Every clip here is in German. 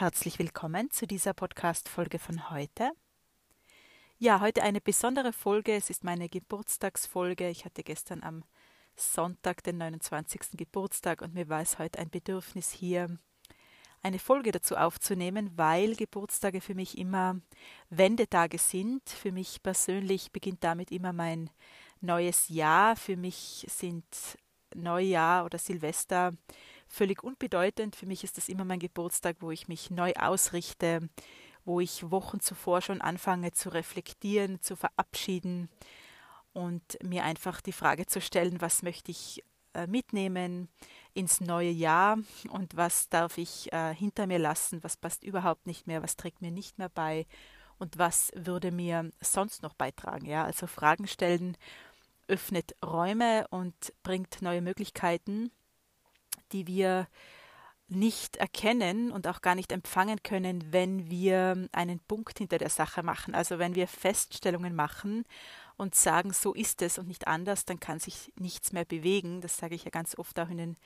Herzlich willkommen zu dieser Podcast-Folge von heute. Ja, heute eine besondere Folge. Es ist meine Geburtstagsfolge. Ich hatte gestern am Sonntag den 29. Geburtstag und mir war es heute ein Bedürfnis, hier eine Folge dazu aufzunehmen, weil Geburtstage für mich immer Wendetage sind. Für mich persönlich beginnt damit immer mein neues Jahr. Für mich sind Neujahr oder Silvester völlig unbedeutend. Für mich ist das immer mein Geburtstag, wo ich mich neu ausrichte, wo ich Wochen zuvor schon anfange zu reflektieren, zu verabschieden und mir einfach die Frage zu stellen, was möchte ich äh, mitnehmen ins neue Jahr und was darf ich äh, hinter mir lassen, was passt überhaupt nicht mehr, was trägt mir nicht mehr bei und was würde mir sonst noch beitragen. Ja, also Fragen stellen öffnet Räume und bringt neue Möglichkeiten, die wir nicht erkennen und auch gar nicht empfangen können, wenn wir einen Punkt hinter der Sache machen. Also wenn wir Feststellungen machen und sagen, so ist es und nicht anders, dann kann sich nichts mehr bewegen. Das sage ich ja ganz oft auch in den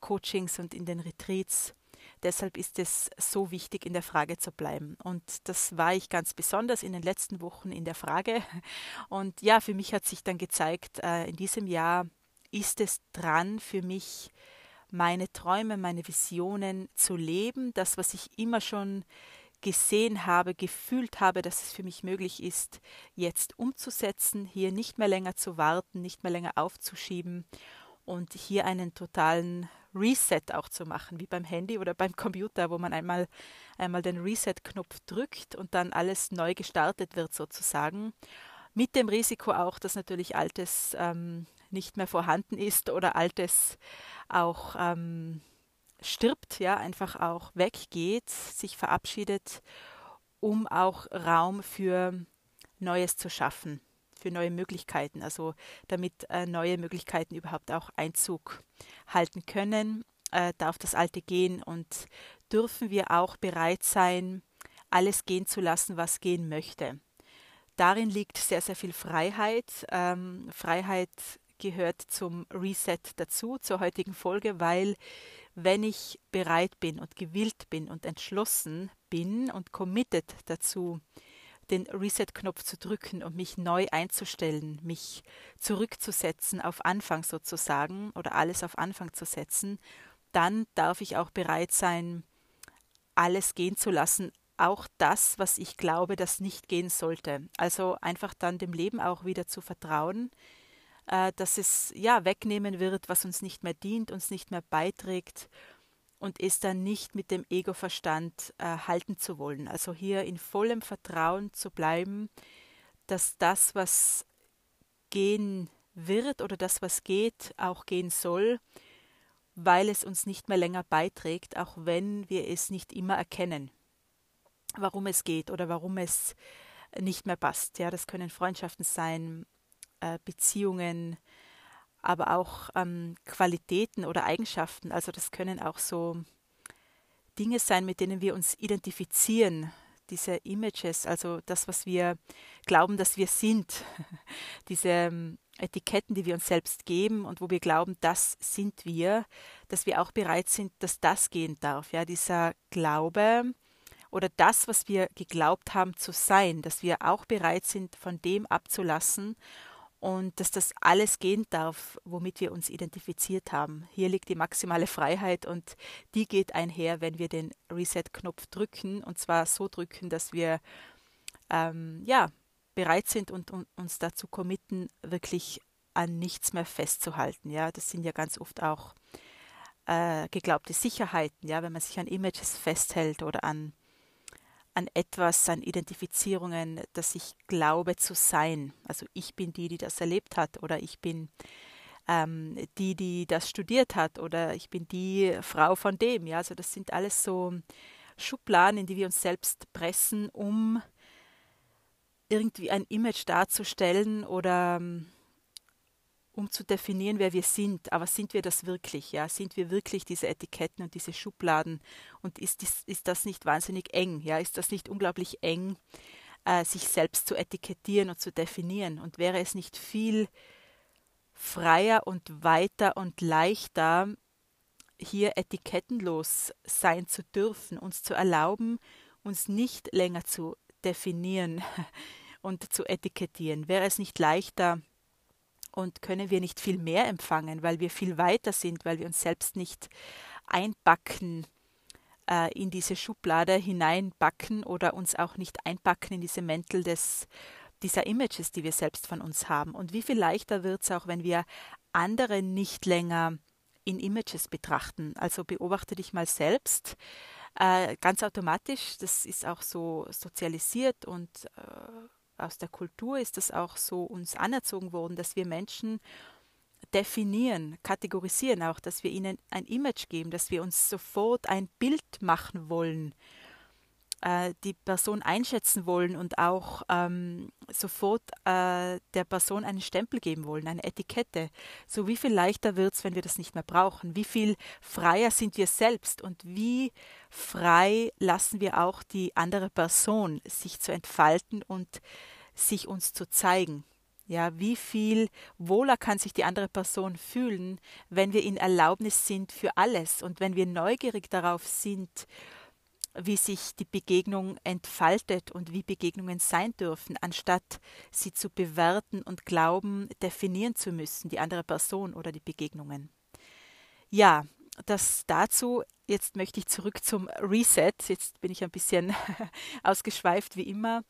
Coachings und in den Retreats. Deshalb ist es so wichtig, in der Frage zu bleiben. Und das war ich ganz besonders in den letzten Wochen in der Frage. Und ja, für mich hat sich dann gezeigt, äh, in diesem Jahr ist es dran, für mich meine Träume, meine Visionen zu leben, das, was ich immer schon gesehen habe, gefühlt habe, dass es für mich möglich ist, jetzt umzusetzen, hier nicht mehr länger zu warten, nicht mehr länger aufzuschieben und hier einen totalen Reset auch zu machen, wie beim Handy oder beim Computer, wo man einmal, einmal den Reset-Knopf drückt und dann alles neu gestartet wird sozusagen. Mit dem Risiko auch, dass natürlich Altes ähm, nicht mehr vorhanden ist oder Altes auch ähm, stirbt, ja, einfach auch weggeht, sich verabschiedet, um auch Raum für Neues zu schaffen, für neue Möglichkeiten, also damit äh, neue Möglichkeiten überhaupt auch Einzug halten können, äh, darf das Alte gehen und dürfen wir auch bereit sein, alles gehen zu lassen, was gehen möchte. Darin liegt sehr, sehr viel Freiheit. Ähm, Freiheit gehört zum Reset dazu, zur heutigen Folge, weil wenn ich bereit bin und gewillt bin und entschlossen bin und committed dazu, den Reset-Knopf zu drücken und mich neu einzustellen, mich zurückzusetzen auf Anfang sozusagen oder alles auf Anfang zu setzen, dann darf ich auch bereit sein, alles gehen zu lassen, auch das, was ich glaube, das nicht gehen sollte. Also einfach dann dem Leben auch wieder zu vertrauen, äh, dass es ja wegnehmen wird, was uns nicht mehr dient, uns nicht mehr beiträgt und es dann nicht mit dem Ego-Verstand äh, halten zu wollen. Also hier in vollem Vertrauen zu bleiben, dass das, was gehen wird oder das, was geht, auch gehen soll, weil es uns nicht mehr länger beiträgt, auch wenn wir es nicht immer erkennen, warum es geht oder warum es nicht mehr passt. Ja, das können Freundschaften sein, äh, Beziehungen, aber auch ähm, Qualitäten oder Eigenschaften. Also das können auch so Dinge sein, mit denen wir uns identifizieren, diese Images, also das, was wir glauben, dass wir sind, diese ähm, Etiketten, die wir uns selbst geben und wo wir glauben, das sind wir, dass wir auch bereit sind, dass das gehen darf. Ja, dieser Glaube oder das, was wir geglaubt haben zu sein, dass wir auch bereit sind, von dem abzulassen und dass das alles gehen darf, womit wir uns identifiziert haben. Hier liegt die maximale Freiheit und die geht einher, wenn wir den Reset-Knopf drücken und zwar so drücken, dass wir ähm, ja, bereit sind und, und uns dazu committen, wirklich an nichts mehr festzuhalten. Ja, das sind ja ganz oft auch äh, geglaubte Sicherheiten, ja, wenn man sich an Images festhält oder an an etwas, an Identifizierungen, das ich glaube zu sein. Also ich bin die, die das erlebt hat oder ich bin ähm, die, die das studiert hat oder ich bin die Frau von dem. Ja, also das sind alles so Schubladen, in die wir uns selbst pressen, um irgendwie ein Image darzustellen oder ähm, um zu definieren, wer wir sind. Aber sind wir das wirklich? Ja, sind wir wirklich diese Etiketten und diese Schubladen? Und ist, dies, ist das nicht wahnsinnig eng? Ja, ist das nicht unglaublich eng, äh, sich selbst zu etikettieren und zu definieren? Und wäre es nicht viel freier und weiter und leichter, hier etikettenlos sein zu dürfen, uns zu erlauben, uns nicht länger zu definieren und zu etikettieren. Wäre es nicht leichter und können wir nicht viel mehr empfangen, weil wir viel weiter sind, weil wir uns selbst nicht einbacken, äh, in diese Schublade hineinbacken oder uns auch nicht einpacken in diese Mäntel des, dieser Images, die wir selbst von uns haben. Und wie viel leichter wird es auch, wenn wir andere nicht länger in Images betrachten. Also beobachte dich mal selbst. Äh, ganz automatisch, das ist auch so sozialisiert und äh, aus der Kultur ist das auch so uns anerzogen worden, dass wir Menschen definieren, kategorisieren auch, dass wir ihnen ein Image geben, dass wir uns sofort ein Bild machen wollen, äh, die Person einschätzen wollen und auch ähm, sofort äh, der Person einen Stempel geben wollen, eine Etikette. So wie viel leichter wird es, wenn wir das nicht mehr brauchen? Wie viel freier sind wir selbst und wie frei lassen wir auch die andere Person sich zu entfalten und sich uns zu zeigen? Ja, wie viel wohler kann sich die andere Person fühlen, wenn wir in Erlaubnis sind für alles und wenn wir neugierig darauf sind, wie sich die Begegnung entfaltet und wie Begegnungen sein dürfen, anstatt sie zu bewerten und glauben, definieren zu müssen, die andere Person oder die Begegnungen. Ja, das dazu. Jetzt möchte ich zurück zum Reset. Jetzt bin ich ein bisschen ausgeschweift wie immer.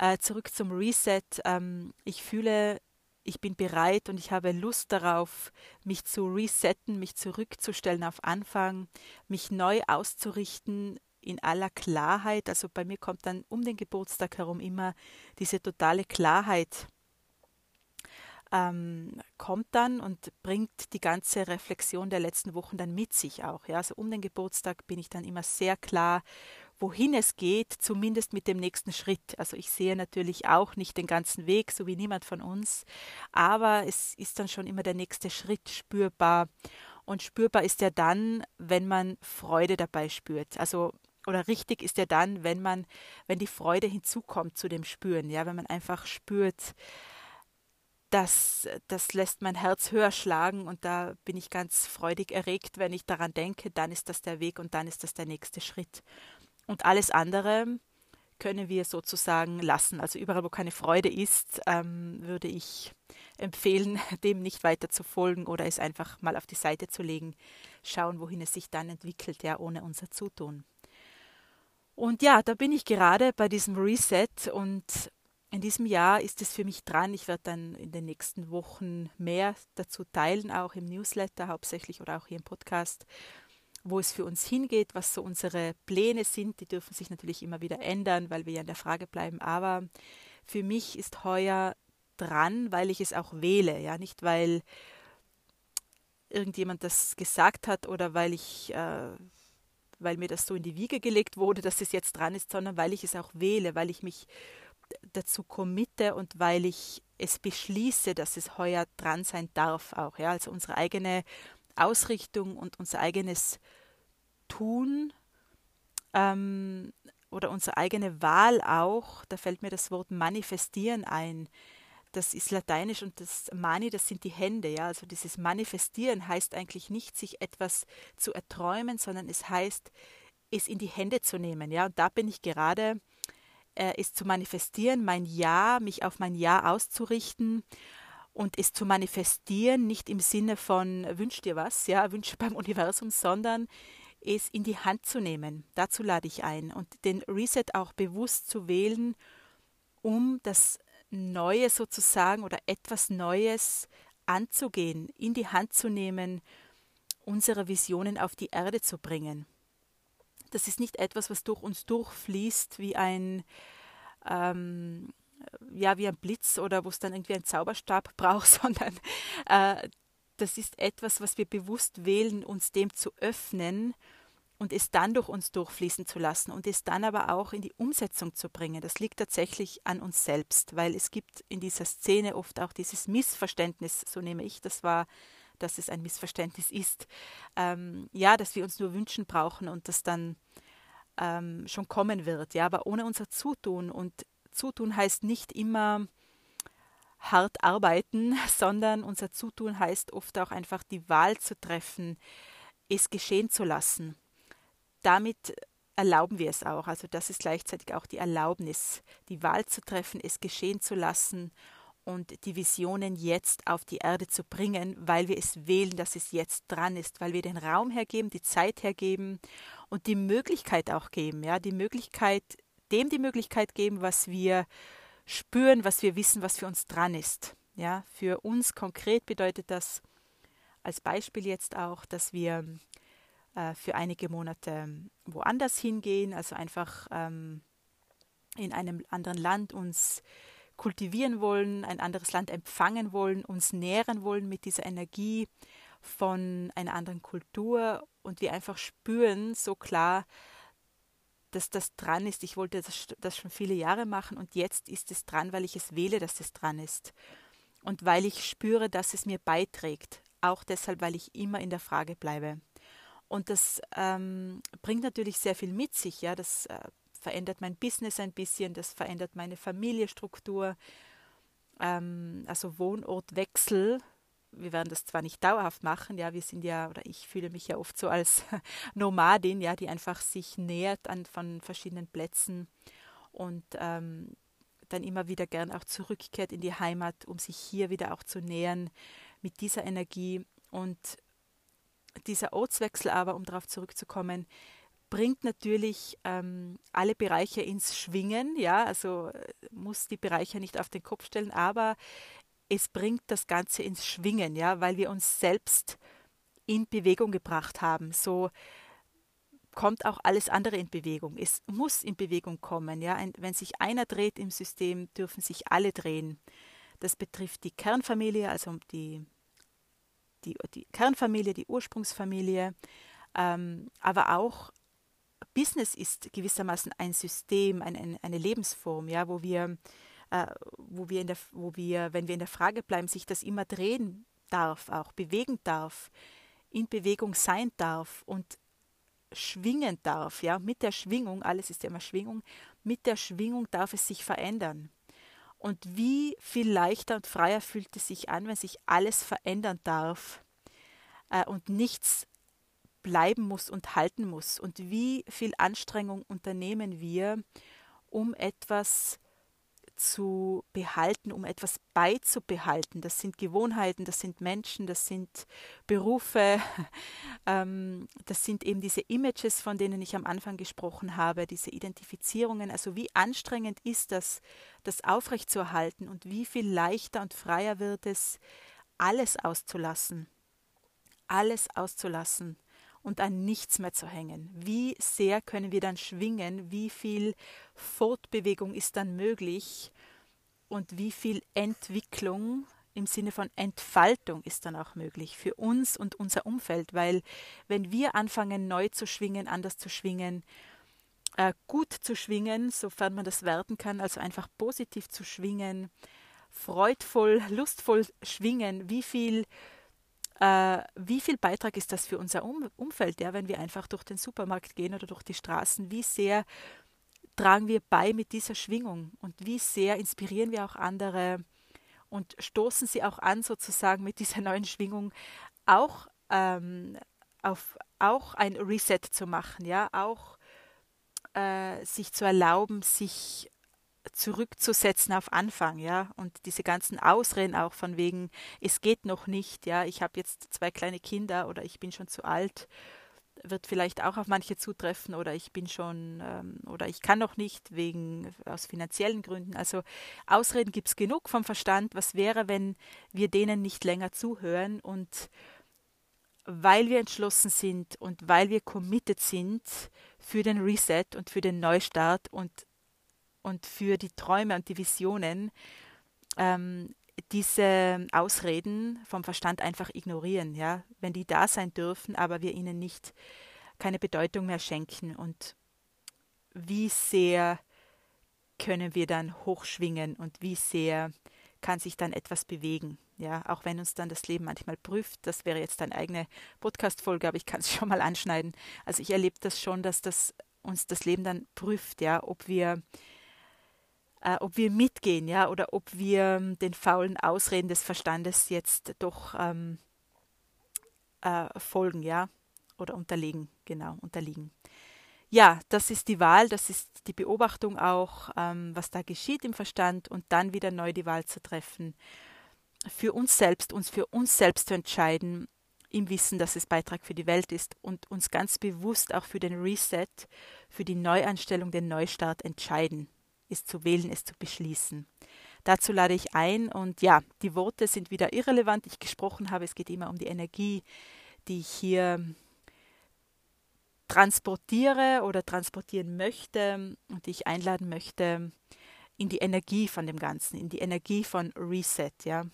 Äh, zurück zum Reset. Ähm, ich fühle, ich bin bereit und ich habe Lust darauf, mich zu resetten, mich zurückzustellen auf Anfang, mich neu auszurichten in aller Klarheit. Also bei mir kommt dann um den Geburtstag herum immer diese totale Klarheit ähm, kommt dann und bringt die ganze Reflexion der letzten Wochen dann mit sich auch. Ja? Also um den Geburtstag bin ich dann immer sehr klar wohin es geht, zumindest mit dem nächsten Schritt. Also ich sehe natürlich auch nicht den ganzen Weg, so wie niemand von uns, aber es ist dann schon immer der nächste Schritt spürbar. Und spürbar ist er dann, wenn man Freude dabei spürt. Also oder richtig ist er dann, wenn man, wenn die Freude hinzukommt zu dem Spüren, ja, wenn man einfach spürt, das, das lässt mein Herz höher schlagen und da bin ich ganz freudig erregt, wenn ich daran denke, dann ist das der Weg und dann ist das der nächste Schritt. Und alles andere können wir sozusagen lassen. Also überall, wo keine Freude ist, ähm, würde ich empfehlen, dem nicht weiter zu folgen oder es einfach mal auf die Seite zu legen, schauen, wohin es sich dann entwickelt, ja, ohne unser Zutun. Und ja, da bin ich gerade bei diesem Reset und in diesem Jahr ist es für mich dran. Ich werde dann in den nächsten Wochen mehr dazu teilen, auch im Newsletter hauptsächlich oder auch hier im Podcast wo es für uns hingeht, was so unsere Pläne sind. Die dürfen sich natürlich immer wieder ändern, weil wir ja in der Frage bleiben. Aber für mich ist heuer dran, weil ich es auch wähle, ja, nicht weil irgendjemand das gesagt hat oder weil ich, äh, weil mir das so in die Wiege gelegt wurde, dass es jetzt dran ist, sondern weil ich es auch wähle, weil ich mich dazu committe und weil ich es beschließe, dass es heuer dran sein darf auch, ja, also unsere eigene Ausrichtung und unser eigenes Tun ähm, oder unsere eigene Wahl auch, da fällt mir das Wort manifestieren ein. Das ist lateinisch und das Mani, das sind die Hände, ja. Also dieses Manifestieren heißt eigentlich nicht, sich etwas zu erträumen, sondern es heißt, es in die Hände zu nehmen, ja. Und da bin ich gerade, äh, es zu manifestieren, mein Ja, mich auf mein Ja auszurichten und es zu manifestieren, nicht im Sinne von wünsch dir was, ja, wünsche beim Universum, sondern es in die Hand zu nehmen. Dazu lade ich ein und den Reset auch bewusst zu wählen, um das Neue sozusagen oder etwas Neues anzugehen, in die Hand zu nehmen, unsere Visionen auf die Erde zu bringen. Das ist nicht etwas, was durch uns durchfließt wie ein ähm, ja, wie ein Blitz oder wo es dann irgendwie einen Zauberstab braucht, sondern äh, das ist etwas, was wir bewusst wählen, uns dem zu öffnen und es dann durch uns durchfließen zu lassen und es dann aber auch in die Umsetzung zu bringen. Das liegt tatsächlich an uns selbst, weil es gibt in dieser Szene oft auch dieses Missverständnis, so nehme ich das wahr, dass es ein Missverständnis ist. Ähm, ja, dass wir uns nur wünschen brauchen und das dann ähm, schon kommen wird. Ja, aber ohne unser Zutun und Zutun heißt nicht immer hart arbeiten, sondern unser Zutun heißt oft auch einfach die Wahl zu treffen, es geschehen zu lassen. Damit erlauben wir es auch. Also das ist gleichzeitig auch die Erlaubnis, die Wahl zu treffen, es geschehen zu lassen und die Visionen jetzt auf die Erde zu bringen, weil wir es wählen, dass es jetzt dran ist, weil wir den Raum hergeben, die Zeit hergeben und die Möglichkeit auch geben, ja, die Möglichkeit, dem die Möglichkeit geben, was wir spüren, was wir wissen, was für uns dran ist. Ja, für uns konkret bedeutet das als Beispiel jetzt auch, dass wir äh, für einige Monate woanders hingehen, also einfach ähm, in einem anderen Land uns kultivieren wollen, ein anderes Land empfangen wollen, uns nähren wollen mit dieser Energie von einer anderen Kultur und wir einfach spüren so klar, dass das dran ist. Ich wollte das, das schon viele Jahre machen und jetzt ist es dran, weil ich es wähle, dass es dran ist. Und weil ich spüre, dass es mir beiträgt. Auch deshalb, weil ich immer in der Frage bleibe. Und das ähm, bringt natürlich sehr viel mit sich. Ja, das äh, verändert mein Business ein bisschen, das verändert meine Familienstruktur. Ähm, also Wohnortwechsel. Wir werden das zwar nicht dauerhaft machen, ja, wir sind ja, oder ich fühle mich ja oft so als Nomadin, ja, die einfach sich nähert an von verschiedenen Plätzen und ähm, dann immer wieder gern auch zurückkehrt in die Heimat, um sich hier wieder auch zu nähern mit dieser Energie. Und dieser Ortswechsel aber, um darauf zurückzukommen, bringt natürlich ähm, alle Bereiche ins Schwingen, ja, also äh, muss die Bereiche nicht auf den Kopf stellen, aber es bringt das Ganze ins Schwingen, ja, weil wir uns selbst in Bewegung gebracht haben. So kommt auch alles andere in Bewegung. Es muss in Bewegung kommen, ja. Wenn sich einer dreht im System, dürfen sich alle drehen. Das betrifft die Kernfamilie, also die, die, die Kernfamilie, die Ursprungsfamilie, ähm, aber auch Business ist gewissermaßen ein System, ein, ein, eine Lebensform, ja, wo wir, äh, wo wir in der, wo wir, wenn wir in der Frage bleiben, sich das immer drehen darf, auch bewegen darf, in Bewegung sein darf und schwingen darf, ja, mit der Schwingung, alles ist ja immer Schwingung, mit der Schwingung darf es sich verändern. Und wie viel leichter und freier fühlt es sich an, wenn sich alles verändern darf äh, und nichts bleiben muss und halten muss und wie viel Anstrengung unternehmen wir, um etwas zu behalten, um etwas beizubehalten. Das sind Gewohnheiten, das sind Menschen, das sind Berufe, ähm, das sind eben diese Images, von denen ich am Anfang gesprochen habe, diese Identifizierungen. Also wie anstrengend ist das, das aufrechtzuerhalten und wie viel leichter und freier wird es, alles auszulassen. Alles auszulassen und an nichts mehr zu hängen. Wie sehr können wir dann schwingen? Wie viel Fortbewegung ist dann möglich? Und wie viel Entwicklung im Sinne von Entfaltung ist dann auch möglich für uns und unser Umfeld? Weil wenn wir anfangen, neu zu schwingen, anders zu schwingen, äh, gut zu schwingen, sofern man das werten kann, also einfach positiv zu schwingen, freudvoll, lustvoll schwingen, wie viel äh, wie viel Beitrag ist das für unser um Umfeld, ja, wenn wir einfach durch den Supermarkt gehen oder durch die Straßen? Wie sehr tragen wir bei mit dieser Schwingung? Und wie sehr inspirieren wir auch andere? Und stoßen sie auch an, sozusagen mit dieser neuen Schwingung auch ähm, auf auch ein Reset zu machen, ja, auch äh, sich zu erlauben, sich zurückzusetzen auf Anfang, ja, und diese ganzen Ausreden auch von wegen, es geht noch nicht, ja, ich habe jetzt zwei kleine Kinder oder ich bin schon zu alt, wird vielleicht auch auf manche zutreffen oder ich bin schon ähm, oder ich kann noch nicht wegen aus finanziellen Gründen. Also Ausreden gibt es genug vom Verstand. Was wäre, wenn wir denen nicht länger zuhören und weil wir entschlossen sind und weil wir committed sind für den Reset und für den Neustart und und für die Träume und die Visionen ähm, diese Ausreden vom Verstand einfach ignorieren, ja, wenn die da sein dürfen, aber wir ihnen nicht keine Bedeutung mehr schenken und wie sehr können wir dann hochschwingen und wie sehr kann sich dann etwas bewegen, ja, auch wenn uns dann das Leben manchmal prüft, das wäre jetzt eine eigene Podcast-Folge, aber ich kann es schon mal anschneiden. Also ich erlebe das schon, dass das uns das Leben dann prüft, ja, ob wir äh, ob wir mitgehen, ja, oder ob wir ähm, den faulen Ausreden des Verstandes jetzt doch ähm, äh, folgen, ja. oder unterlegen, genau, unterliegen. Ja, das ist die Wahl, das ist die Beobachtung auch, ähm, was da geschieht im Verstand und dann wieder neu die Wahl zu treffen, für uns selbst, uns für uns selbst zu entscheiden, im Wissen, dass es Beitrag für die Welt ist und uns ganz bewusst auch für den Reset, für die Neuanstellung, den Neustart entscheiden, es zu wählen, es zu beschließen. Dazu lade ich ein und ja, die Worte sind wieder irrelevant, ich gesprochen habe, es geht immer um die Energie, die ich hier transportiere oder transportieren möchte und die ich einladen möchte in die Energie von dem Ganzen, in die Energie von Reset, ja.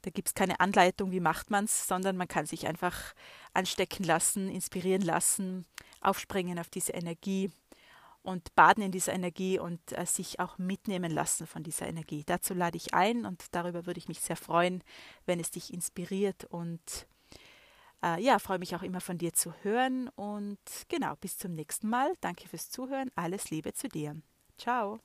Da gibt es keine Anleitung, wie macht man es, sondern man kann sich einfach anstecken lassen, inspirieren lassen, aufspringen auf diese Energie und baden in dieser Energie und äh, sich auch mitnehmen lassen von dieser Energie. Dazu lade ich ein und darüber würde ich mich sehr freuen, wenn es dich inspiriert und äh, ja, freue mich auch immer von dir zu hören und genau, bis zum nächsten Mal. Danke fürs Zuhören. Alles Liebe zu dir. Ciao.